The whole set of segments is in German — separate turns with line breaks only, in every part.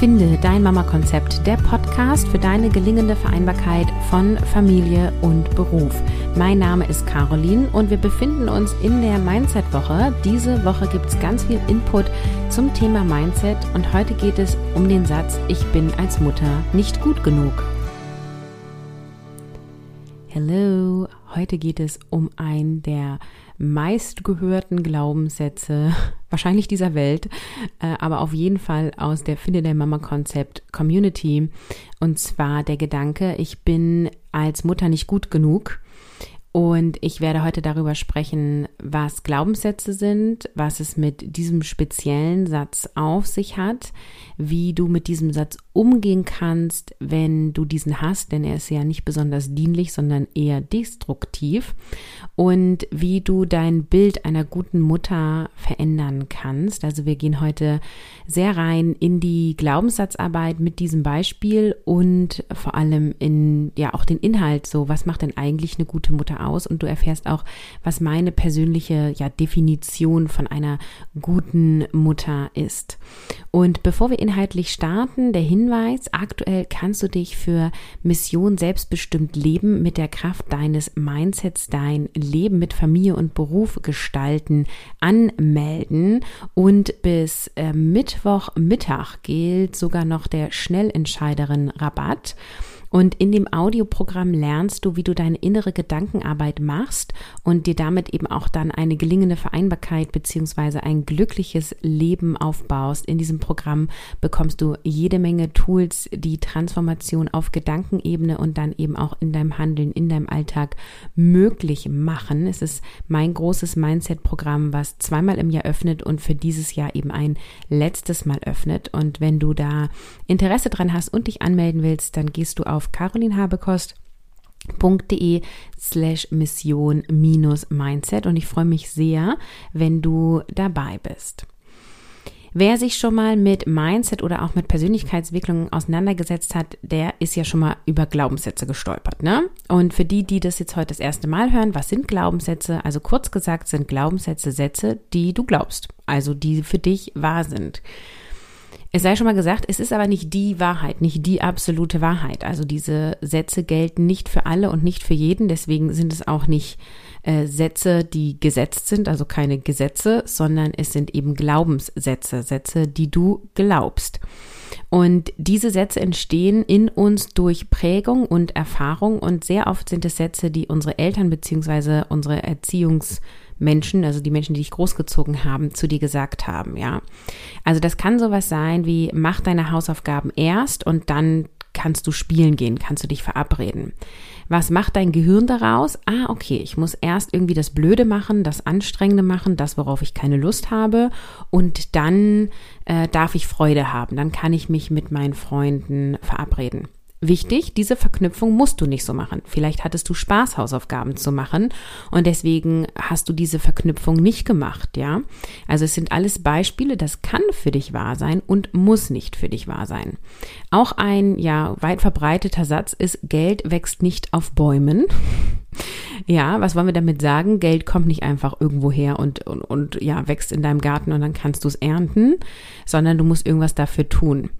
Finde dein Mama-Konzept, der Podcast für deine gelingende Vereinbarkeit von Familie und Beruf. Mein Name ist Caroline und wir befinden uns in der Mindset-Woche. Diese Woche gibt es ganz viel Input zum Thema Mindset und heute geht es um den Satz, ich bin als Mutter nicht gut genug. Heute geht es um einen der meistgehörten Glaubenssätze wahrscheinlich dieser Welt, äh, aber auf jeden Fall aus der Finde der Mama Konzept Community. Und zwar der Gedanke, ich bin als Mutter nicht gut genug. Und ich werde heute darüber sprechen, was Glaubenssätze sind, was es mit diesem speziellen Satz auf sich hat, wie du mit diesem Satz umgehen kannst, wenn du diesen hast, denn er ist ja nicht besonders dienlich, sondern eher destruktiv und wie du dein Bild einer guten Mutter verändern kannst. Also wir gehen heute sehr rein in die Glaubenssatzarbeit mit diesem Beispiel und vor allem in ja auch den Inhalt so, was macht denn eigentlich eine gute Mutter aus und du erfährst auch, was meine persönliche ja Definition von einer guten Mutter ist. Und bevor wir inhaltlich starten, der Hinweis, aktuell kannst du dich für Mission selbstbestimmt leben mit der Kraft deines Mindsets, dein Leben mit Familie und Beruf gestalten, anmelden und bis äh, Mittwochmittag gilt sogar noch der Schnellentscheiderin Rabatt. Und in dem Audioprogramm lernst du, wie du deine innere Gedankenarbeit machst und dir damit eben auch dann eine gelingende Vereinbarkeit beziehungsweise ein glückliches Leben aufbaust. In diesem Programm bekommst du jede Menge Tools, die Transformation auf Gedankenebene und dann eben auch in deinem Handeln, in deinem Alltag möglich machen. Es ist mein großes Mindset-Programm, was zweimal im Jahr öffnet und für dieses Jahr eben ein letztes Mal öffnet. Und wenn du da Interesse dran hast und dich anmelden willst, dann gehst du auf auf carolinhabekost.de slash mission minus mindset und ich freue mich sehr, wenn du dabei bist. Wer sich schon mal mit Mindset oder auch mit Persönlichkeitsentwicklung auseinandergesetzt hat, der ist ja schon mal über Glaubenssätze gestolpert, ne? Und für die, die das jetzt heute das erste Mal hören, was sind Glaubenssätze? Also kurz gesagt sind Glaubenssätze Sätze, die du glaubst, also die für dich wahr sind. Es sei schon mal gesagt, es ist aber nicht die Wahrheit, nicht die absolute Wahrheit. Also diese Sätze gelten nicht für alle und nicht für jeden. Deswegen sind es auch nicht äh, Sätze, die gesetzt sind, also keine Gesetze, sondern es sind eben Glaubenssätze, Sätze, die du glaubst. Und diese Sätze entstehen in uns durch Prägung und Erfahrung und sehr oft sind es Sätze, die unsere Eltern beziehungsweise unsere Erziehungs Menschen, also die Menschen, die dich großgezogen haben, zu dir gesagt haben, ja. Also das kann sowas sein wie, mach deine Hausaufgaben erst und dann kannst du spielen gehen, kannst du dich verabreden. Was macht dein Gehirn daraus? Ah, okay, ich muss erst irgendwie das Blöde machen, das Anstrengende machen, das, worauf ich keine Lust habe und dann äh, darf ich Freude haben, dann kann ich mich mit meinen Freunden verabreden. Wichtig, diese Verknüpfung musst du nicht so machen. Vielleicht hattest du Spaß, Hausaufgaben zu machen und deswegen hast du diese Verknüpfung nicht gemacht, ja? Also es sind alles Beispiele, das kann für dich wahr sein und muss nicht für dich wahr sein. Auch ein, ja, weit verbreiteter Satz ist, Geld wächst nicht auf Bäumen. Ja, was wollen wir damit sagen? Geld kommt nicht einfach irgendwo her und, und, und ja, wächst in deinem Garten und dann kannst du es ernten, sondern du musst irgendwas dafür tun.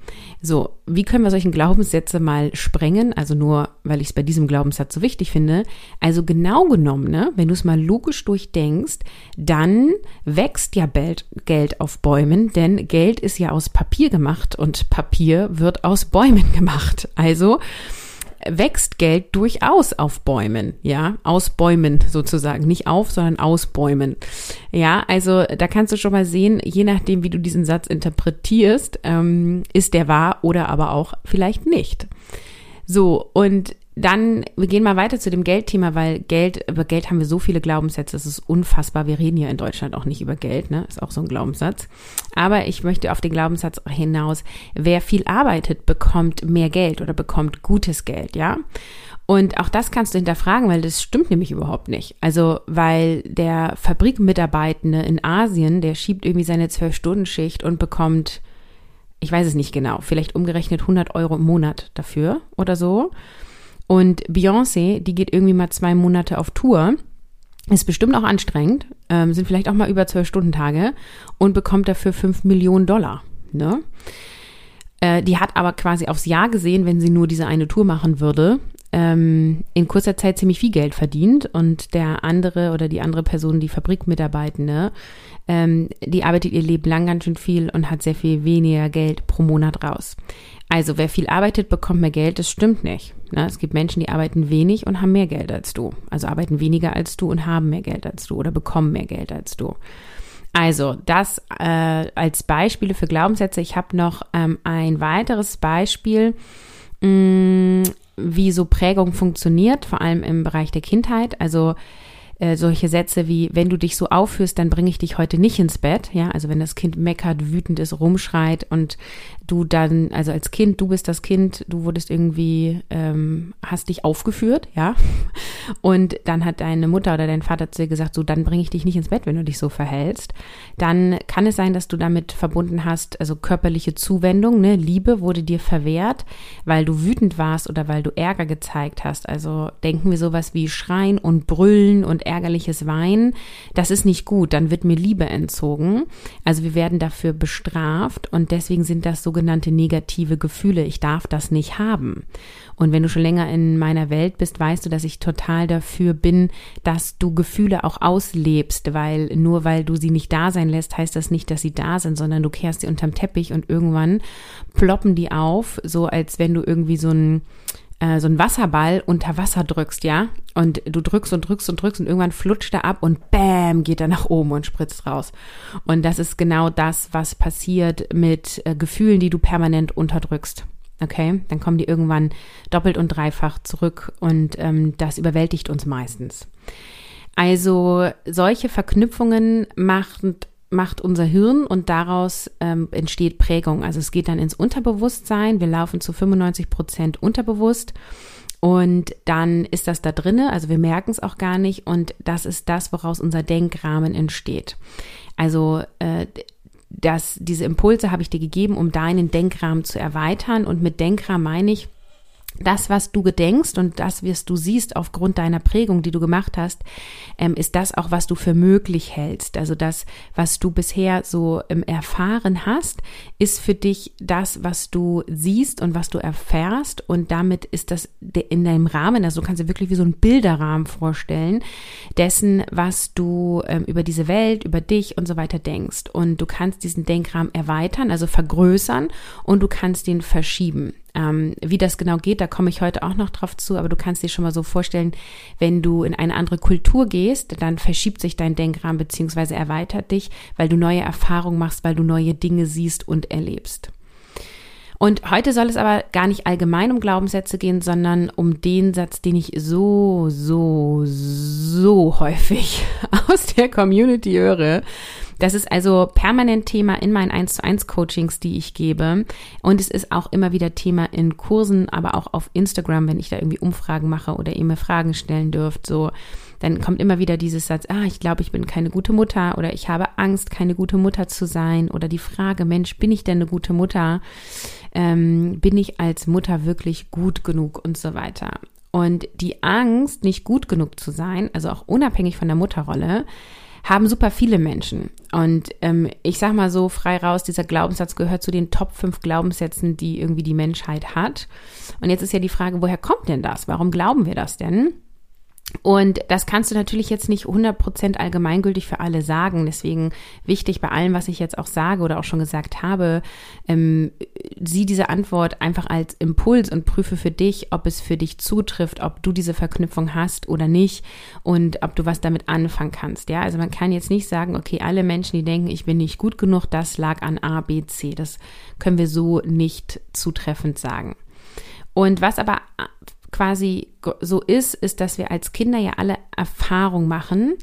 So, wie können wir solchen Glaubenssätze mal sprengen? Also nur, weil ich es bei diesem Glaubenssatz so wichtig finde. Also genau genommen, ne, wenn du es mal logisch durchdenkst, dann wächst ja Geld auf Bäumen, denn Geld ist ja aus Papier gemacht und Papier wird aus Bäumen gemacht. Also, wächst Geld durchaus auf Bäumen, ja, aus Bäumen sozusagen, nicht auf, sondern aus Bäumen. Ja, also da kannst du schon mal sehen, je nachdem, wie du diesen Satz interpretierst, ähm, ist der wahr oder aber auch vielleicht nicht. So, und dann, wir gehen mal weiter zu dem Geldthema, weil Geld, über Geld haben wir so viele Glaubenssätze, das ist unfassbar. Wir reden ja in Deutschland auch nicht über Geld, ne? Ist auch so ein Glaubenssatz. Aber ich möchte auf den Glaubenssatz hinaus, wer viel arbeitet, bekommt mehr Geld oder bekommt gutes Geld, ja? Und auch das kannst du hinterfragen, weil das stimmt nämlich überhaupt nicht. Also, weil der Fabrikmitarbeitende in Asien, der schiebt irgendwie seine Zwölf-Stunden-Schicht und bekommt, ich weiß es nicht genau, vielleicht umgerechnet 100 Euro im Monat dafür oder so. Und Beyoncé, die geht irgendwie mal zwei Monate auf Tour, ist bestimmt auch anstrengend, ähm, sind vielleicht auch mal über zwölf Stunden Tage und bekommt dafür fünf Millionen Dollar. Ne? Äh, die hat aber quasi aufs Jahr gesehen, wenn sie nur diese eine Tour machen würde, ähm, in kurzer Zeit ziemlich viel Geld verdient und der andere oder die andere Person, die Fabrikmitarbeitende, ähm, die arbeitet ihr Leben lang ganz schön viel und hat sehr viel weniger Geld pro Monat raus. Also wer viel arbeitet, bekommt mehr Geld, das stimmt nicht. Ne? Es gibt Menschen, die arbeiten wenig und haben mehr Geld als du. Also arbeiten weniger als du und haben mehr Geld als du oder bekommen mehr Geld als du. Also das äh, als Beispiele für Glaubenssätze. Ich habe noch ähm, ein weiteres Beispiel, mh, mm, wie so Prägung funktioniert, vor allem im Bereich der Kindheit. Also äh, solche Sätze wie, wenn du dich so aufführst, dann bringe ich dich heute nicht ins Bett. Ja, also wenn das Kind meckert, wütend ist, rumschreit und du dann, also als Kind, du bist das Kind, du wurdest irgendwie, ähm, hast dich aufgeführt, ja. Und dann hat deine Mutter oder dein Vater zu dir gesagt, so, dann bringe ich dich nicht ins Bett, wenn du dich so verhältst. Dann kann es sein, dass du damit verbunden hast, also körperliche Zuwendung, ne, Liebe wurde dir verwehrt, weil du wütend warst oder weil du Ärger gezeigt hast. Also denken wir sowas wie Schreien und Brüllen und ärgerliches Weinen. Das ist nicht gut, dann wird mir Liebe entzogen. Also wir werden dafür bestraft und deswegen sind das so sogenannte negative Gefühle. Ich darf das nicht haben. Und wenn du schon länger in meiner Welt bist, weißt du, dass ich total dafür bin, dass du Gefühle auch auslebst, weil nur weil du sie nicht da sein lässt, heißt das nicht, dass sie da sind, sondern du kehrst sie unterm Teppich und irgendwann ploppen die auf, so als wenn du irgendwie so ein äh, so ein Wasserball unter Wasser drückst, ja? Und du drückst und drückst und drückst und irgendwann flutscht er ab und bam, geht er nach oben und spritzt raus. Und das ist genau das, was passiert mit äh, Gefühlen, die du permanent unterdrückst. Okay, dann kommen die irgendwann doppelt und dreifach zurück und ähm, das überwältigt uns meistens. Also solche Verknüpfungen machen macht unser Hirn und daraus ähm, entsteht Prägung. Also es geht dann ins Unterbewusstsein. Wir laufen zu 95 Prozent unterbewusst. Und dann ist das da drinne, also wir merken es auch gar nicht und das ist das, woraus unser Denkrahmen entsteht. Also äh, das, diese Impulse habe ich dir gegeben, um deinen Denkrahmen zu erweitern und mit Denkrahmen meine ich, das, was du gedenkst und das, was du siehst aufgrund deiner Prägung, die du gemacht hast, ähm, ist das auch, was du für möglich hältst. Also das, was du bisher so ähm, erfahren hast, ist für dich das, was du siehst und was du erfährst. Und damit ist das in deinem Rahmen, also du kannst dir wirklich wie so ein Bilderrahmen vorstellen, dessen, was du ähm, über diese Welt, über dich und so weiter denkst. Und du kannst diesen Denkrahmen erweitern, also vergrößern und du kannst ihn verschieben. Ähm, wie das genau geht, da komme ich heute auch noch drauf zu, aber du kannst dir schon mal so vorstellen, wenn du in eine andere Kultur gehst, dann verschiebt sich dein Denkrahmen beziehungsweise erweitert dich, weil du neue Erfahrungen machst, weil du neue Dinge siehst und erlebst. Und heute soll es aber gar nicht allgemein um Glaubenssätze gehen, sondern um den Satz, den ich so, so, so häufig aus der Community höre. Das ist also permanent Thema in meinen 1 zu 1 Coachings, die ich gebe. Und es ist auch immer wieder Thema in Kursen, aber auch auf Instagram, wenn ich da irgendwie Umfragen mache oder ihr mir Fragen stellen dürft, so dann kommt immer wieder dieses Satz, ah, ich glaube, ich bin keine gute Mutter oder ich habe Angst, keine gute Mutter zu sein oder die Frage, Mensch, bin ich denn eine gute Mutter? Ähm, bin ich als Mutter wirklich gut genug und so weiter? Und die Angst, nicht gut genug zu sein, also auch unabhängig von der Mutterrolle, haben super viele Menschen. Und ähm, ich sag mal so frei raus, dieser Glaubenssatz gehört zu den Top 5 Glaubenssätzen, die irgendwie die Menschheit hat. Und jetzt ist ja die Frage, woher kommt denn das? Warum glauben wir das denn? Und das kannst du natürlich jetzt nicht 100% allgemeingültig für alle sagen. Deswegen wichtig bei allem, was ich jetzt auch sage oder auch schon gesagt habe, ähm, sieh diese Antwort einfach als Impuls und prüfe für dich, ob es für dich zutrifft, ob du diese Verknüpfung hast oder nicht und ob du was damit anfangen kannst. Ja, also man kann jetzt nicht sagen, okay, alle Menschen, die denken, ich bin nicht gut genug, das lag an A, B, C. Das können wir so nicht zutreffend sagen. Und was aber quasi so ist, ist, dass wir als Kinder ja alle Erfahrung machen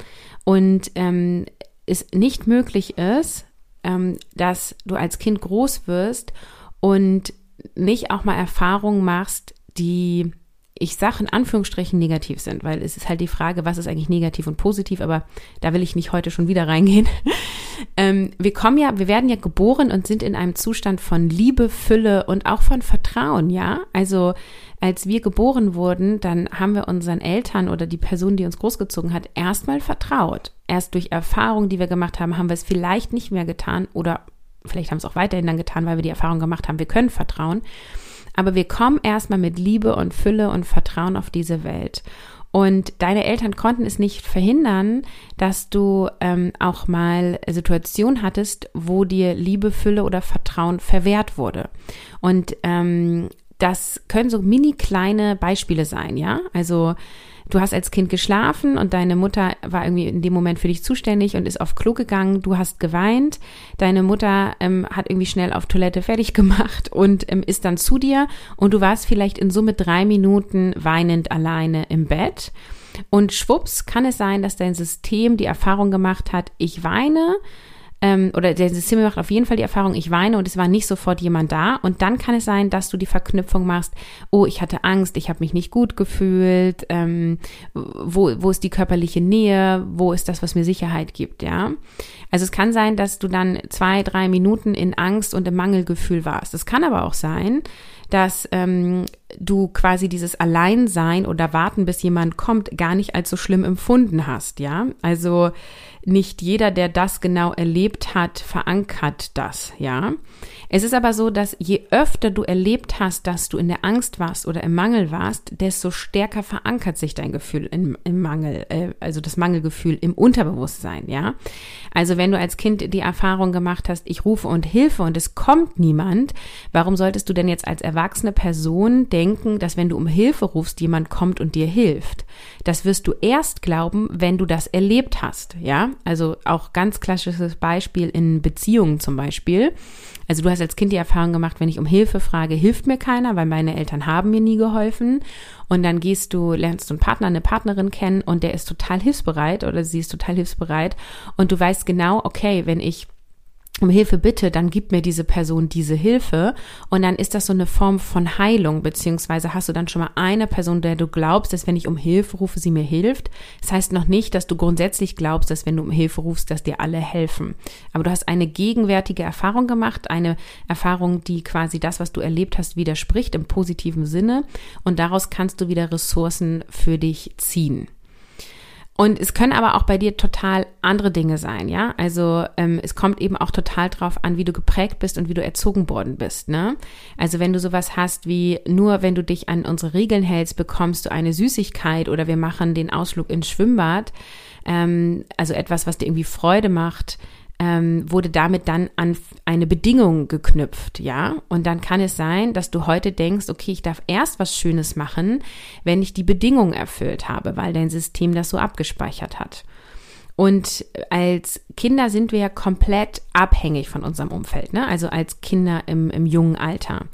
und ähm, es nicht möglich ist, ähm, dass du als Kind groß wirst und nicht auch mal Erfahrungen machst, die ich sage in Anführungsstrichen negativ sind, weil es ist halt die Frage, was ist eigentlich negativ und positiv, aber da will ich nicht heute schon wieder reingehen. ähm, wir kommen ja, wir werden ja geboren und sind in einem Zustand von Liebe, Fülle und auch von Vertrauen, ja. Also als wir geboren wurden, dann haben wir unseren Eltern oder die Person, die uns großgezogen hat, erstmal vertraut. Erst durch Erfahrungen, die wir gemacht haben, haben wir es vielleicht nicht mehr getan oder vielleicht haben es auch weiterhin dann getan, weil wir die Erfahrung gemacht haben, wir können vertrauen. Aber wir kommen erstmal mit Liebe und Fülle und Vertrauen auf diese Welt. Und deine Eltern konnten es nicht verhindern, dass du ähm, auch mal Situationen hattest, wo dir Liebe, Fülle oder Vertrauen verwehrt wurde. Und ähm, das können so mini kleine Beispiele sein, ja. Also du hast als Kind geschlafen und deine Mutter war irgendwie in dem Moment für dich zuständig und ist auf Klo gegangen, du hast geweint, deine Mutter ähm, hat irgendwie schnell auf Toilette fertig gemacht und ähm, ist dann zu dir. Und du warst vielleicht in Summe drei Minuten weinend alleine im Bett. Und schwupps kann es sein, dass dein System die Erfahrung gemacht hat, ich weine, ähm, oder der System macht auf jeden Fall die Erfahrung, ich weine und es war nicht sofort jemand da. Und dann kann es sein, dass du die Verknüpfung machst, oh, ich hatte Angst, ich habe mich nicht gut gefühlt, ähm, wo, wo ist die körperliche Nähe, wo ist das, was mir Sicherheit gibt, ja. Also es kann sein, dass du dann zwei, drei Minuten in Angst und im Mangelgefühl warst. Es kann aber auch sein, dass ähm, du quasi dieses Alleinsein oder warten, bis jemand kommt, gar nicht als so schlimm empfunden hast, ja. Also nicht jeder, der das genau erlebt hat, verankert das, ja. Es ist aber so, dass je öfter du erlebt hast, dass du in der Angst warst oder im Mangel warst, desto stärker verankert sich dein Gefühl im, im Mangel, äh, also das Mangelgefühl im Unterbewusstsein, ja. Also wenn du als Kind die Erfahrung gemacht hast, ich rufe und Hilfe und es kommt niemand, warum solltest du denn jetzt als erwachsene Person denken, dass wenn du um Hilfe rufst, jemand kommt und dir hilft? Das wirst du erst glauben, wenn du das erlebt hast, ja. Also auch ganz klassisches Beispiel in Beziehungen zum Beispiel. Also du hast als Kind die Erfahrung gemacht, wenn ich um Hilfe frage, hilft mir keiner, weil meine Eltern haben mir nie geholfen. Und dann gehst du, lernst du einen Partner, eine Partnerin kennen und der ist total hilfsbereit oder sie ist total hilfsbereit. Und du weißt genau, okay, wenn ich um Hilfe bitte, dann gibt mir diese Person diese Hilfe und dann ist das so eine Form von Heilung, beziehungsweise hast du dann schon mal eine Person, der du glaubst, dass wenn ich um Hilfe rufe, sie mir hilft. Das heißt noch nicht, dass du grundsätzlich glaubst, dass wenn du um Hilfe rufst, dass dir alle helfen. Aber du hast eine gegenwärtige Erfahrung gemacht, eine Erfahrung, die quasi das, was du erlebt hast, widerspricht im positiven Sinne und daraus kannst du wieder Ressourcen für dich ziehen. Und es können aber auch bei dir total andere Dinge sein, ja. Also ähm, es kommt eben auch total drauf an, wie du geprägt bist und wie du erzogen worden bist, ne? Also wenn du sowas hast wie nur wenn du dich an unsere Regeln hältst, bekommst du eine Süßigkeit oder wir machen den Ausflug ins Schwimmbad, ähm, also etwas, was dir irgendwie Freude macht, ähm, wurde damit dann an eine Bedingung geknüpft, ja. Und dann kann es sein, dass du heute denkst, okay, ich darf erst was Schönes machen, wenn ich die Bedingung erfüllt habe, weil dein System das so abgespeichert hat. Und als Kinder sind wir ja komplett abhängig von unserem Umfeld, ne? also als Kinder im, im jungen Alter.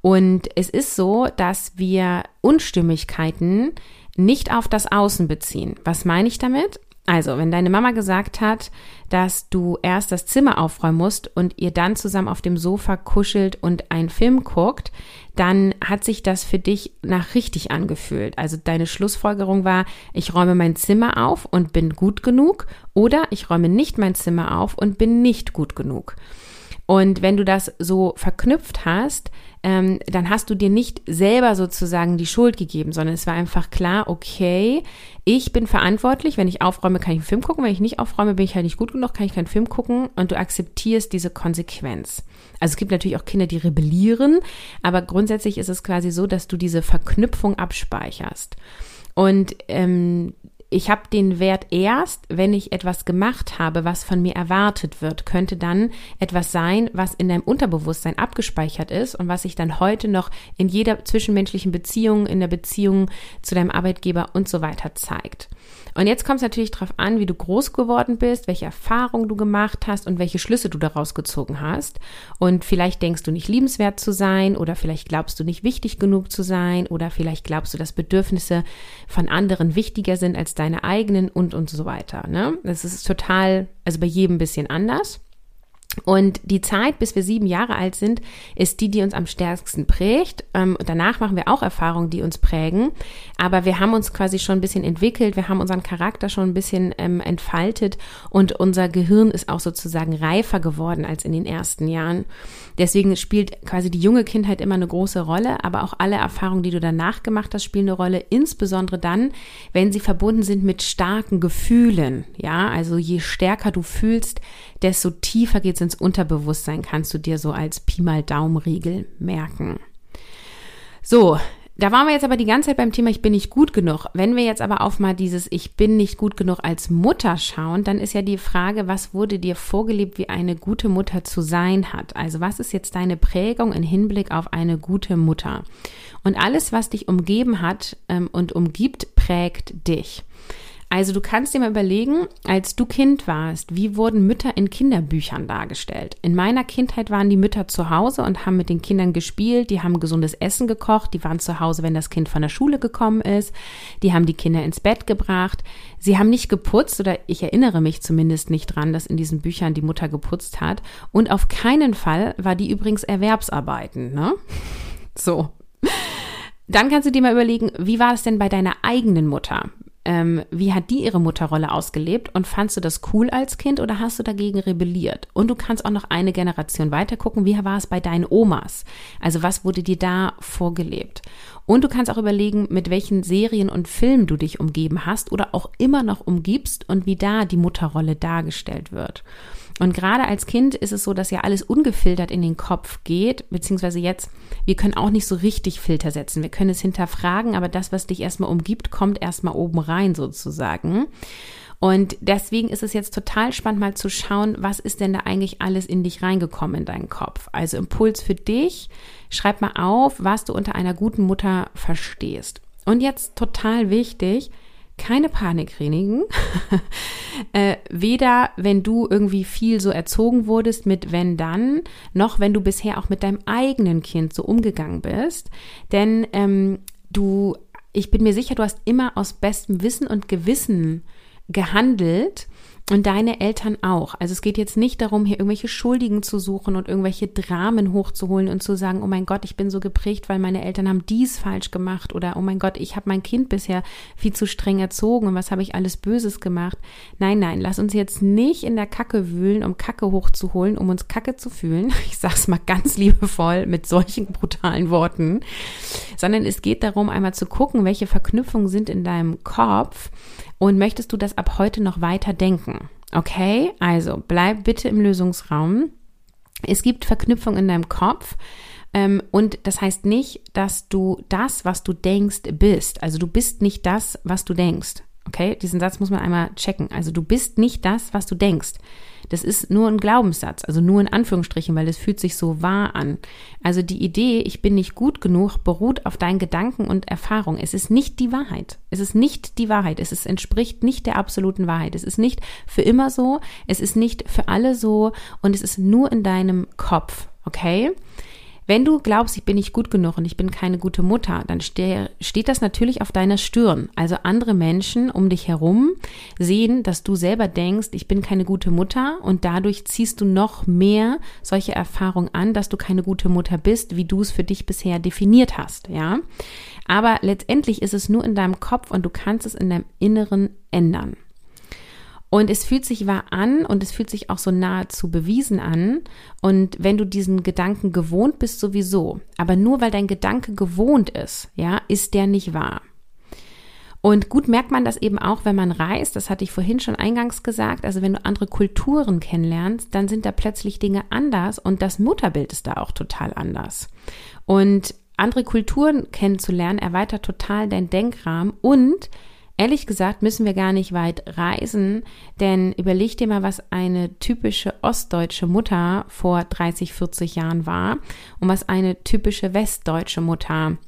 Und es ist so, dass wir Unstimmigkeiten nicht auf das Außen beziehen. Was meine ich damit? Also, wenn deine Mama gesagt hat, dass du erst das Zimmer aufräumen musst und ihr dann zusammen auf dem Sofa kuschelt und einen Film guckt, dann hat sich das für dich nach richtig angefühlt. Also deine Schlussfolgerung war, ich räume mein Zimmer auf und bin gut genug oder ich räume nicht mein Zimmer auf und bin nicht gut genug. Und wenn du das so verknüpft hast, ähm, dann hast du dir nicht selber sozusagen die Schuld gegeben, sondern es war einfach klar, okay, ich bin verantwortlich, wenn ich aufräume, kann ich einen Film gucken, wenn ich nicht aufräume, bin ich halt nicht gut genug, kann ich keinen Film gucken und du akzeptierst diese Konsequenz. Also es gibt natürlich auch Kinder, die rebellieren, aber grundsätzlich ist es quasi so, dass du diese Verknüpfung abspeicherst. Und ähm, ich habe den Wert erst, wenn ich etwas gemacht habe, was von mir erwartet wird, könnte dann etwas sein, was in deinem Unterbewusstsein abgespeichert ist und was sich dann heute noch in jeder zwischenmenschlichen Beziehung, in der Beziehung zu deinem Arbeitgeber und so weiter zeigt. Und jetzt kommt es natürlich darauf an, wie du groß geworden bist, welche Erfahrungen du gemacht hast und welche Schlüsse du daraus gezogen hast. Und vielleicht denkst du nicht liebenswert zu sein oder vielleicht glaubst du nicht wichtig genug zu sein oder vielleicht glaubst du, dass Bedürfnisse von anderen wichtiger sind als deine eigenen und und so weiter. Ne? Das ist total, also bei jedem ein bisschen anders. Und die Zeit, bis wir sieben Jahre alt sind, ist die, die uns am stärksten prägt. Ähm, danach machen wir auch Erfahrungen, die uns prägen. Aber wir haben uns quasi schon ein bisschen entwickelt, wir haben unseren Charakter schon ein bisschen ähm, entfaltet und unser Gehirn ist auch sozusagen reifer geworden als in den ersten Jahren. Deswegen spielt quasi die junge Kindheit immer eine große Rolle, aber auch alle Erfahrungen, die du danach gemacht hast, spielen eine Rolle, insbesondere dann, wenn sie verbunden sind mit starken Gefühlen. Ja, also je stärker du fühlst, desto tiefer geht es ins Unterbewusstsein kannst du dir so als Pi mal Daumenregel merken. So, da waren wir jetzt aber die ganze Zeit beim Thema, ich bin nicht gut genug. Wenn wir jetzt aber auf mal dieses Ich bin nicht gut genug als Mutter schauen, dann ist ja die Frage, was wurde dir vorgelebt, wie eine gute Mutter zu sein hat? Also was ist jetzt deine Prägung im Hinblick auf eine gute Mutter? Und alles, was dich umgeben hat ähm, und umgibt, prägt dich. Also du kannst dir mal überlegen, als du Kind warst, wie wurden Mütter in Kinderbüchern dargestellt? In meiner Kindheit waren die Mütter zu Hause und haben mit den Kindern gespielt, die haben gesundes Essen gekocht, die waren zu Hause, wenn das Kind von der Schule gekommen ist, die haben die Kinder ins Bett gebracht, sie haben nicht geputzt oder ich erinnere mich zumindest nicht dran, dass in diesen Büchern die Mutter geputzt hat und auf keinen Fall war die übrigens Erwerbsarbeiten, ne? So. Dann kannst du dir mal überlegen, wie war es denn bei deiner eigenen Mutter? Ähm, wie hat die ihre Mutterrolle ausgelebt und fandst du das cool als Kind oder hast du dagegen rebelliert? Und du kannst auch noch eine Generation weiter gucken, wie war es bei deinen Omas? Also was wurde dir da vorgelebt? Und du kannst auch überlegen, mit welchen Serien und Filmen du dich umgeben hast oder auch immer noch umgibst und wie da die Mutterrolle dargestellt wird. Und gerade als Kind ist es so, dass ja alles ungefiltert in den Kopf geht, beziehungsweise jetzt, wir können auch nicht so richtig Filter setzen. Wir können es hinterfragen, aber das, was dich erstmal umgibt, kommt erstmal oben rein sozusagen. Und deswegen ist es jetzt total spannend, mal zu schauen, was ist denn da eigentlich alles in dich reingekommen in deinen Kopf. Also Impuls für dich, schreib mal auf, was du unter einer guten Mutter verstehst. Und jetzt total wichtig, keine Panik, Renigen. äh, weder wenn du irgendwie viel so erzogen wurdest mit wenn dann, noch wenn du bisher auch mit deinem eigenen Kind so umgegangen bist. Denn ähm, du, ich bin mir sicher, du hast immer aus bestem Wissen und Gewissen gehandelt und deine Eltern auch. Also es geht jetzt nicht darum, hier irgendwelche Schuldigen zu suchen und irgendwelche Dramen hochzuholen und zu sagen, oh mein Gott, ich bin so geprägt, weil meine Eltern haben dies falsch gemacht oder oh mein Gott, ich habe mein Kind bisher viel zu streng erzogen und was habe ich alles Böses gemacht. Nein, nein, lass uns jetzt nicht in der Kacke wühlen, um Kacke hochzuholen, um uns Kacke zu fühlen. Ich sag's mal ganz liebevoll mit solchen brutalen Worten, sondern es geht darum, einmal zu gucken, welche Verknüpfungen sind in deinem Kopf, und möchtest du das ab heute noch weiter denken? Okay, also bleib bitte im Lösungsraum. Es gibt Verknüpfung in deinem Kopf. Ähm, und das heißt nicht, dass du das, was du denkst, bist. Also du bist nicht das, was du denkst. Okay, diesen Satz muss man einmal checken. Also du bist nicht das, was du denkst. Das ist nur ein Glaubenssatz, also nur in Anführungsstrichen, weil es fühlt sich so wahr an. Also die Idee, ich bin nicht gut genug, beruht auf deinen Gedanken und Erfahrung. Es ist nicht die Wahrheit. Es ist nicht die Wahrheit. Es ist, entspricht nicht der absoluten Wahrheit. Es ist nicht für immer so. Es ist nicht für alle so. Und es ist nur in deinem Kopf. Okay? Wenn du glaubst, ich bin nicht gut genug und ich bin keine gute Mutter, dann ste steht das natürlich auf deiner Stirn. Also andere Menschen um dich herum sehen, dass du selber denkst, ich bin keine gute Mutter und dadurch ziehst du noch mehr solche Erfahrungen an, dass du keine gute Mutter bist, wie du es für dich bisher definiert hast, ja? Aber letztendlich ist es nur in deinem Kopf und du kannst es in deinem Inneren ändern. Und es fühlt sich wahr an und es fühlt sich auch so nahezu bewiesen an. Und wenn du diesen Gedanken gewohnt bist, sowieso. Aber nur weil dein Gedanke gewohnt ist, ja, ist der nicht wahr. Und gut merkt man das eben auch, wenn man reist. Das hatte ich vorhin schon eingangs gesagt. Also wenn du andere Kulturen kennenlernst, dann sind da plötzlich Dinge anders und das Mutterbild ist da auch total anders. Und andere Kulturen kennenzulernen erweitert total dein Denkrahmen und Ehrlich gesagt müssen wir gar nicht weit reisen, denn überleg dir mal, was eine typische ostdeutsche Mutter vor 30, 40 Jahren war und was eine typische westdeutsche Mutter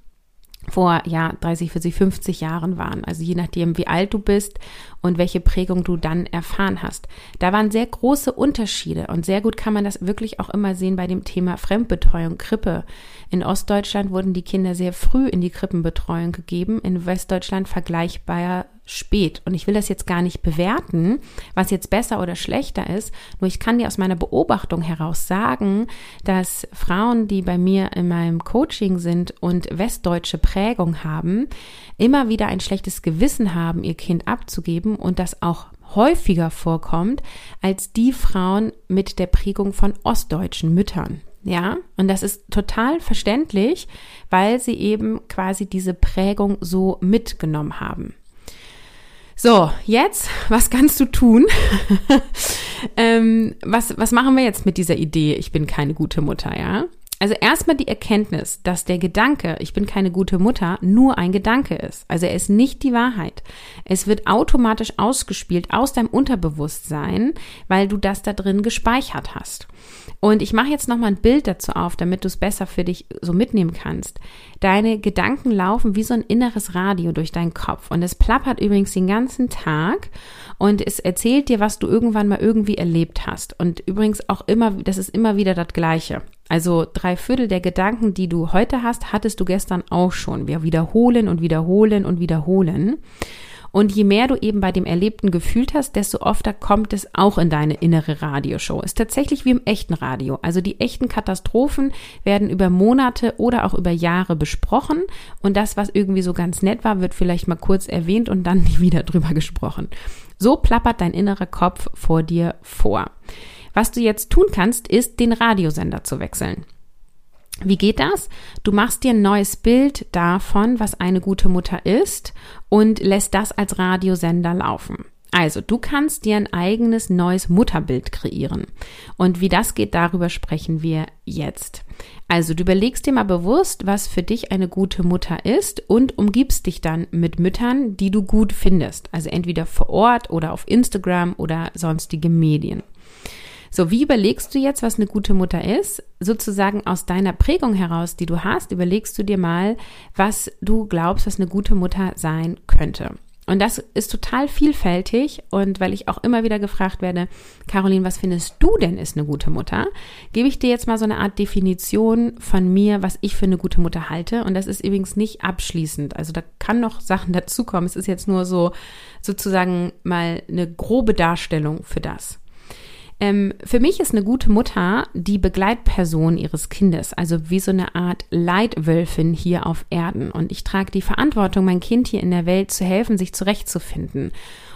vor ja 30, 40, 50 Jahren waren. Also je nachdem, wie alt du bist und welche Prägung du dann erfahren hast. Da waren sehr große Unterschiede und sehr gut kann man das wirklich auch immer sehen bei dem Thema Fremdbetreuung, Krippe. In Ostdeutschland wurden die Kinder sehr früh in die Krippenbetreuung gegeben, in Westdeutschland vergleichbar spät. Und ich will das jetzt gar nicht bewerten, was jetzt besser oder schlechter ist. Nur ich kann dir aus meiner Beobachtung heraus sagen, dass Frauen, die bei mir in meinem Coaching sind und westdeutsche Prägung haben, immer wieder ein schlechtes Gewissen haben, ihr Kind abzugeben und das auch häufiger vorkommt als die Frauen mit der Prägung von ostdeutschen Müttern. Ja, und das ist total verständlich, weil sie eben quasi diese Prägung so mitgenommen haben. So, jetzt, was kannst du tun? ähm, was, was machen wir jetzt mit dieser Idee, ich bin keine gute Mutter, ja? Also erstmal die Erkenntnis, dass der Gedanke, ich bin keine gute Mutter, nur ein Gedanke ist. Also er ist nicht die Wahrheit. Es wird automatisch ausgespielt aus deinem Unterbewusstsein, weil du das da drin gespeichert hast. Und ich mache jetzt nochmal ein Bild dazu auf, damit du es besser für dich so mitnehmen kannst. Deine Gedanken laufen wie so ein inneres Radio durch deinen Kopf und es plappert übrigens den ganzen Tag und es erzählt dir, was du irgendwann mal irgendwie erlebt hast. Und übrigens auch immer, das ist immer wieder das Gleiche. Also drei Viertel der Gedanken, die du heute hast, hattest du gestern auch schon. Wir wiederholen und wiederholen und wiederholen. Und je mehr du eben bei dem Erlebten gefühlt hast, desto öfter kommt es auch in deine innere Radioshow. Ist tatsächlich wie im echten Radio. Also die echten Katastrophen werden über Monate oder auch über Jahre besprochen und das, was irgendwie so ganz nett war, wird vielleicht mal kurz erwähnt und dann nie wieder drüber gesprochen. So plappert dein innerer Kopf vor dir vor. Was du jetzt tun kannst, ist, den Radiosender zu wechseln. Wie geht das? Du machst dir ein neues Bild davon, was eine gute Mutter ist und lässt das als Radiosender laufen. Also, du kannst dir ein eigenes neues Mutterbild kreieren. Und wie das geht, darüber sprechen wir jetzt. Also, du überlegst dir mal bewusst, was für dich eine gute Mutter ist und umgibst dich dann mit Müttern, die du gut findest. Also entweder vor Ort oder auf Instagram oder sonstige Medien. So, wie überlegst du jetzt, was eine gute Mutter ist? Sozusagen aus deiner Prägung heraus, die du hast, überlegst du dir mal, was du glaubst, was eine gute Mutter sein könnte. Und das ist total vielfältig. Und weil ich auch immer wieder gefragt werde, Caroline, was findest du denn ist eine gute Mutter? Gebe ich dir jetzt mal so eine Art Definition von mir, was ich für eine gute Mutter halte. Und das ist übrigens nicht abschließend. Also da kann noch Sachen dazukommen. Es ist jetzt nur so sozusagen mal eine grobe Darstellung für das. Ähm, für mich ist eine gute Mutter die Begleitperson ihres Kindes, also wie so eine Art Leitwölfin hier auf Erden. Und ich trage die Verantwortung, mein Kind hier in der Welt zu helfen, sich zurechtzufinden.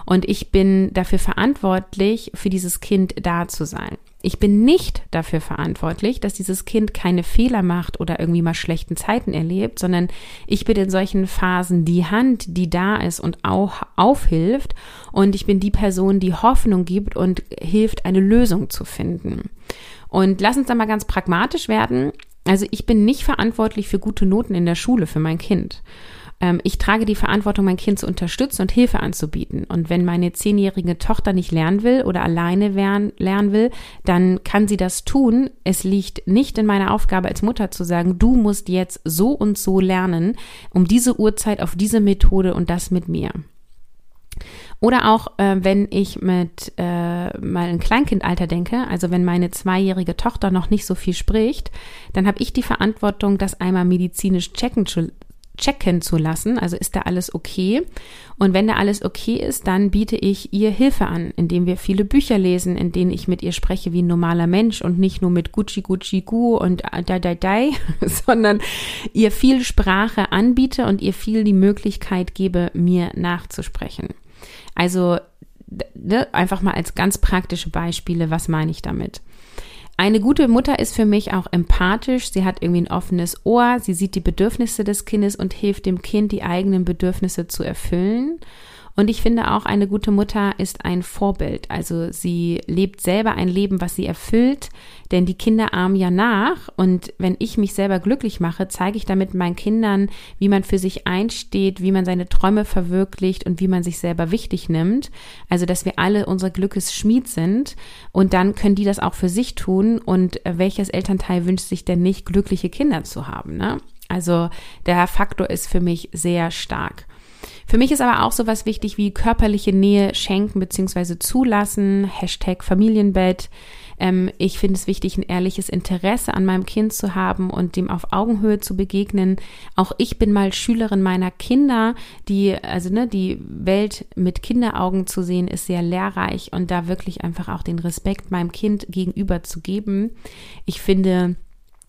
Und ich bin dafür verantwortlich, für dieses Kind da zu sein. Ich bin nicht dafür verantwortlich, dass dieses Kind keine Fehler macht oder irgendwie mal schlechten Zeiten erlebt, sondern ich bin in solchen Phasen die Hand, die da ist und auch aufhilft. Und ich bin die Person, die Hoffnung gibt und hilft, eine Lösung zu finden. Und lass uns da mal ganz pragmatisch werden. Also ich bin nicht verantwortlich für gute Noten in der Schule für mein Kind. Ähm, ich trage die Verantwortung, mein Kind zu unterstützen und Hilfe anzubieten. Und wenn meine zehnjährige Tochter nicht lernen will oder alleine lernen will, dann kann sie das tun. Es liegt nicht in meiner Aufgabe als Mutter zu sagen, du musst jetzt so und so lernen, um diese Uhrzeit auf diese Methode und das mit mir. Oder auch, äh, wenn ich mit äh, mal ein Kleinkindalter denke, also wenn meine zweijährige Tochter noch nicht so viel spricht, dann habe ich die Verantwortung, das einmal medizinisch checken zu, checken zu lassen. Also ist da alles okay? Und wenn da alles okay ist, dann biete ich ihr Hilfe an, indem wir viele Bücher lesen, in denen ich mit ihr spreche wie ein normaler Mensch und nicht nur mit Gucci Gucci Gu und da da da, sondern ihr viel Sprache anbiete und ihr viel die Möglichkeit gebe, mir nachzusprechen. Also ne, einfach mal als ganz praktische Beispiele, was meine ich damit? Eine gute Mutter ist für mich auch empathisch. Sie hat irgendwie ein offenes Ohr. Sie sieht die Bedürfnisse des Kindes und hilft dem Kind, die eigenen Bedürfnisse zu erfüllen. Und ich finde auch, eine gute Mutter ist ein Vorbild. Also sie lebt selber ein Leben, was sie erfüllt, denn die Kinder ahmen ja nach. Und wenn ich mich selber glücklich mache, zeige ich damit meinen Kindern, wie man für sich einsteht, wie man seine Träume verwirklicht und wie man sich selber wichtig nimmt. Also, dass wir alle unsere Glückes Schmied sind. Und dann können die das auch für sich tun. Und welches Elternteil wünscht sich denn nicht, glückliche Kinder zu haben? Ne? Also der Faktor ist für mich sehr stark. Für mich ist aber auch sowas wichtig wie körperliche Nähe schenken bzw. zulassen, Hashtag Familienbett. Ähm, ich finde es wichtig, ein ehrliches Interesse an meinem Kind zu haben und dem auf Augenhöhe zu begegnen. Auch ich bin mal Schülerin meiner Kinder, die, also ne, die Welt mit Kinderaugen zu sehen, ist sehr lehrreich und da wirklich einfach auch den Respekt meinem Kind gegenüber zu geben. Ich finde,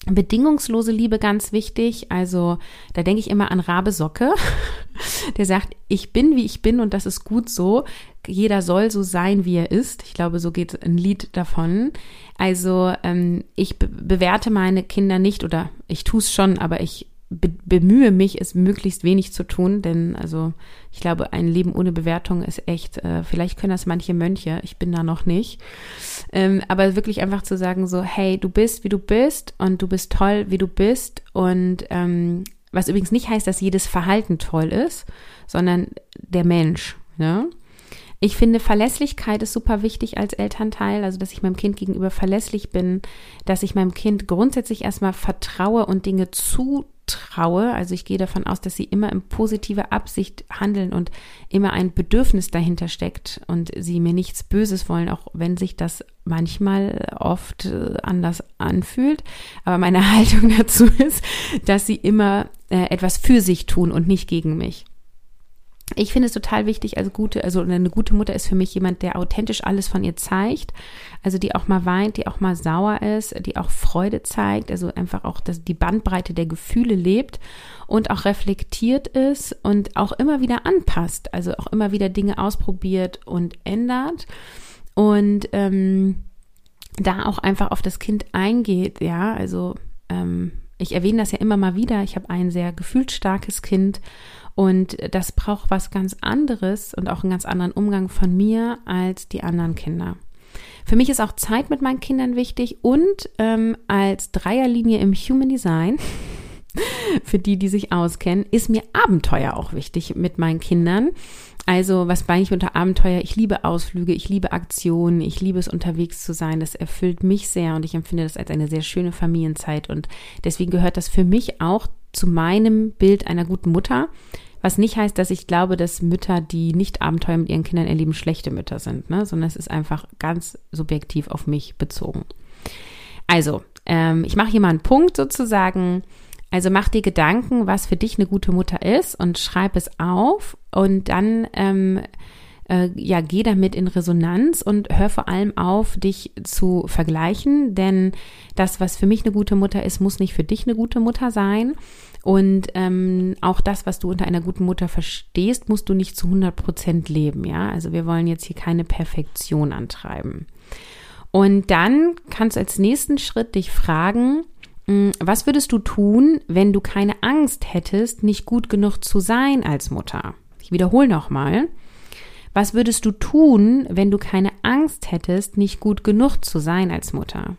Bedingungslose Liebe ganz wichtig. Also da denke ich immer an Rabe Socke, der sagt, ich bin wie ich bin und das ist gut so. Jeder soll so sein, wie er ist. Ich glaube, so geht ein Lied davon. Also ähm, ich be bewerte meine Kinder nicht oder ich tue es schon, aber ich be bemühe mich, es möglichst wenig zu tun, denn also ich glaube, ein Leben ohne Bewertung ist echt, äh, vielleicht können das manche Mönche, ich bin da noch nicht. Ähm, aber wirklich einfach zu sagen, so, hey, du bist, wie du bist und du bist toll, wie du bist. Und ähm, was übrigens nicht heißt, dass jedes Verhalten toll ist, sondern der Mensch. Ne? Ich finde, Verlässlichkeit ist super wichtig als Elternteil, also dass ich meinem Kind gegenüber verlässlich bin, dass ich meinem Kind grundsätzlich erstmal vertraue und Dinge zutraue. Also ich gehe davon aus, dass sie immer in positiver Absicht handeln und immer ein Bedürfnis dahinter steckt und sie mir nichts Böses wollen, auch wenn sich das manchmal oft äh, anders anfühlt. Aber meine Haltung dazu ist, dass sie immer äh, etwas für sich tun und nicht gegen mich ich finde es total wichtig, also gute, also eine gute Mutter ist für mich jemand, der authentisch alles von ihr zeigt. Also die auch mal weint, die auch mal sauer ist, die auch Freude zeigt, also einfach auch dass die Bandbreite der Gefühle lebt und auch reflektiert ist und auch immer wieder anpasst, also auch immer wieder Dinge ausprobiert und ändert. Und ähm, da auch einfach auf das Kind eingeht, ja, also ähm, ich erwähne das ja immer mal wieder. Ich habe ein sehr gefühlsstarkes Kind und das braucht was ganz anderes und auch einen ganz anderen Umgang von mir als die anderen Kinder. Für mich ist auch Zeit mit meinen Kindern wichtig und ähm, als Dreierlinie im Human Design, für die, die sich auskennen, ist mir Abenteuer auch wichtig mit meinen Kindern. Also, was meine ich unter Abenteuer? Ich liebe Ausflüge, ich liebe Aktionen, ich liebe es unterwegs zu sein. Das erfüllt mich sehr und ich empfinde das als eine sehr schöne Familienzeit. Und deswegen gehört das für mich auch zu meinem Bild einer guten Mutter, was nicht heißt, dass ich glaube, dass Mütter, die nicht Abenteuer mit ihren Kindern erleben, schlechte Mütter sind, ne? sondern es ist einfach ganz subjektiv auf mich bezogen. Also, ähm, ich mache hier mal einen Punkt sozusagen. Also mach dir Gedanken, was für dich eine gute Mutter ist und schreib es auf und dann ähm, äh, ja, geh damit in Resonanz und hör vor allem auf, dich zu vergleichen, denn das, was für mich eine gute Mutter ist, muss nicht für dich eine gute Mutter sein. Und ähm, auch das, was du unter einer guten Mutter verstehst, musst du nicht zu 100 Prozent leben. Ja, also wir wollen jetzt hier keine Perfektion antreiben. Und dann kannst du als nächsten Schritt dich fragen, hm, was würdest du tun, wenn du keine Angst hättest, nicht gut genug zu sein als Mutter? Ich wiederhole nochmal. Was würdest du tun, wenn du keine Angst hättest, nicht gut genug zu sein als Mutter?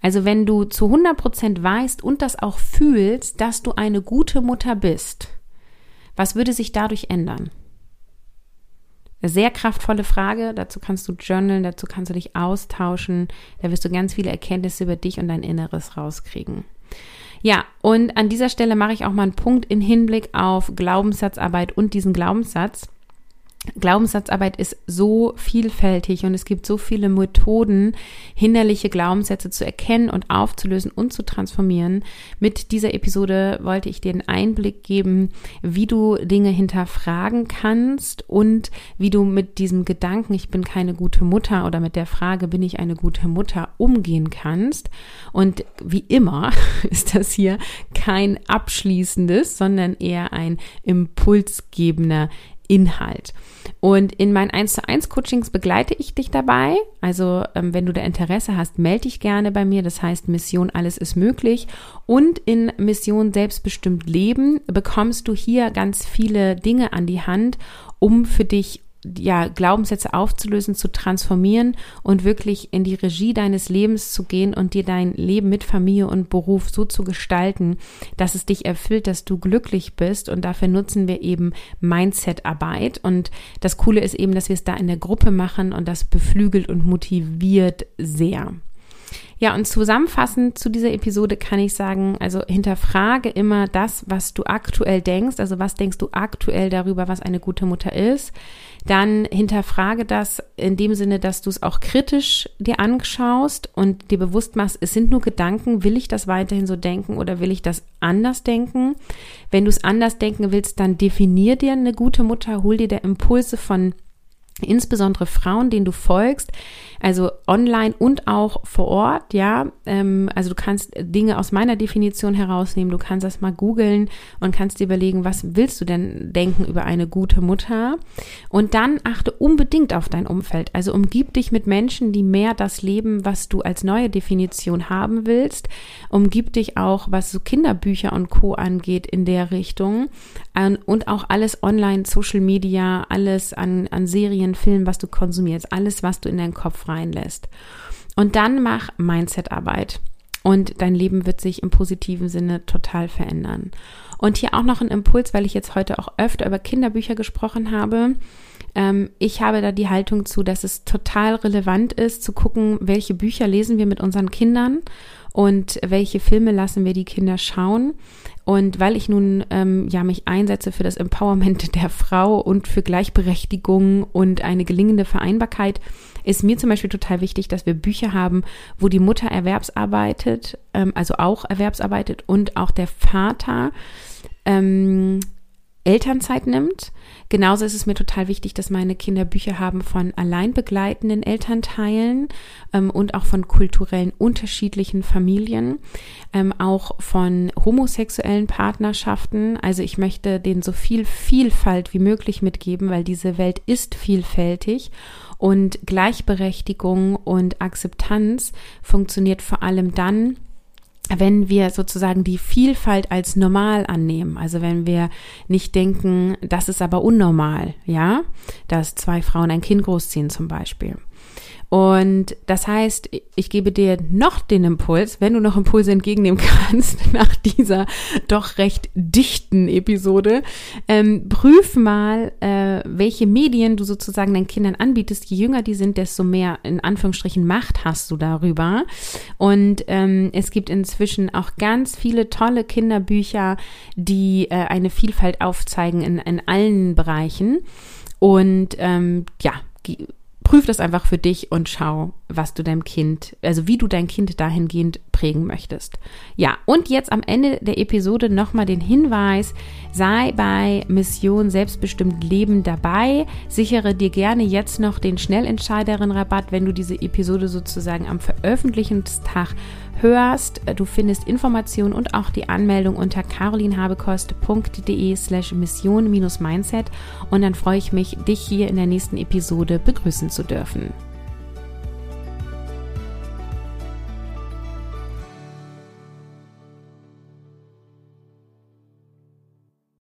Also wenn du zu 100 Prozent weißt und das auch fühlst, dass du eine gute Mutter bist, was würde sich dadurch ändern? Eine sehr kraftvolle Frage. Dazu kannst du journalen, dazu kannst du dich austauschen. Da wirst du ganz viele Erkenntnisse über dich und dein Inneres rauskriegen. Ja, und an dieser Stelle mache ich auch mal einen Punkt in Hinblick auf Glaubenssatzarbeit und diesen Glaubenssatz. Glaubenssatzarbeit ist so vielfältig und es gibt so viele Methoden, hinderliche Glaubenssätze zu erkennen und aufzulösen und zu transformieren. Mit dieser Episode wollte ich dir einen Einblick geben, wie du Dinge hinterfragen kannst und wie du mit diesem Gedanken, ich bin keine gute Mutter oder mit der Frage, bin ich eine gute Mutter, umgehen kannst. Und wie immer ist das hier kein abschließendes, sondern eher ein impulsgebender Inhalt. Und in meinen 1 zu 1 Coachings begleite ich dich dabei. Also ähm, wenn du da Interesse hast, melde dich gerne bei mir. Das heißt Mission Alles ist möglich. Und in Mission Selbstbestimmt Leben bekommst du hier ganz viele Dinge an die Hand, um für dich ja, Glaubenssätze aufzulösen, zu transformieren und wirklich in die Regie deines Lebens zu gehen und dir dein Leben mit Familie und Beruf so zu gestalten, dass es dich erfüllt, dass du glücklich bist. Und dafür nutzen wir eben Mindset-Arbeit. Und das Coole ist eben, dass wir es da in der Gruppe machen und das beflügelt und motiviert sehr. Ja, und zusammenfassend zu dieser Episode kann ich sagen, also hinterfrage immer das, was du aktuell denkst, also was denkst du aktuell darüber, was eine gute Mutter ist. Dann hinterfrage das in dem Sinne, dass du es auch kritisch dir anschaust und dir bewusst machst, es sind nur Gedanken, will ich das weiterhin so denken oder will ich das anders denken? Wenn du es anders denken willst, dann definier dir eine gute Mutter, hol dir der Impulse von insbesondere Frauen, denen du folgst, also online und auch vor Ort, ja. Ähm, also du kannst Dinge aus meiner Definition herausnehmen, du kannst das mal googeln und kannst dir überlegen, was willst du denn denken über eine gute Mutter? Und dann achte unbedingt auf dein Umfeld. Also umgib dich mit Menschen, die mehr das leben, was du als neue Definition haben willst. Umgib dich auch, was so Kinderbücher und Co. angeht, in der Richtung. Und auch alles online, Social Media, alles an, an Serien, Filmen, was du konsumierst, alles, was du in deinen Kopf reinlässt. Und dann mach Mindset-Arbeit. Und dein Leben wird sich im positiven Sinne total verändern. Und hier auch noch ein Impuls, weil ich jetzt heute auch öfter über Kinderbücher gesprochen habe. Ähm, ich habe da die Haltung zu, dass es total relevant ist, zu gucken, welche Bücher lesen wir mit unseren Kindern und welche Filme lassen wir die Kinder schauen. Und weil ich nun ähm, ja mich einsetze für das Empowerment der Frau und für Gleichberechtigung und eine gelingende Vereinbarkeit, ist mir zum Beispiel total wichtig, dass wir Bücher haben, wo die Mutter erwerbsarbeitet, ähm, also auch erwerbsarbeitet und auch der Vater ähm, Elternzeit nimmt. Genauso ist es mir total wichtig, dass meine Kinder Bücher haben von allein begleitenden Elternteilen ähm, und auch von kulturellen unterschiedlichen Familien, ähm, auch von homosexuellen Partnerschaften. Also ich möchte denen so viel Vielfalt wie möglich mitgeben, weil diese Welt ist vielfältig und Gleichberechtigung und Akzeptanz funktioniert vor allem dann, wenn wir sozusagen die Vielfalt als normal annehmen, also wenn wir nicht denken, das ist aber unnormal, ja, dass zwei Frauen ein Kind großziehen zum Beispiel. Und das heißt, ich gebe dir noch den Impuls, wenn du noch Impulse entgegennehmen kannst nach dieser doch recht dichten Episode, ähm, prüf mal, äh, welche Medien du sozusagen deinen Kindern anbietest. Je jünger die sind, desto mehr in Anführungsstrichen Macht hast du darüber. Und ähm, es gibt inzwischen auch ganz viele tolle Kinderbücher, die äh, eine Vielfalt aufzeigen in, in allen Bereichen. Und ähm, ja, prüf das einfach für dich und schau, was du deinem Kind, also wie du dein Kind dahingehend prägen möchtest. Ja, und jetzt am Ende der Episode nochmal den Hinweis, sei bei Mission Selbstbestimmt Leben dabei. Sichere dir gerne jetzt noch den Schnellentscheiderin-Rabatt, wenn du diese Episode sozusagen am Veröffentlichungstag hörst. Du findest Informationen und auch die Anmeldung unter carolinhabekost.de slash mission-mindset und dann freue ich mich, dich hier in der nächsten Episode begrüßen zu dürfen.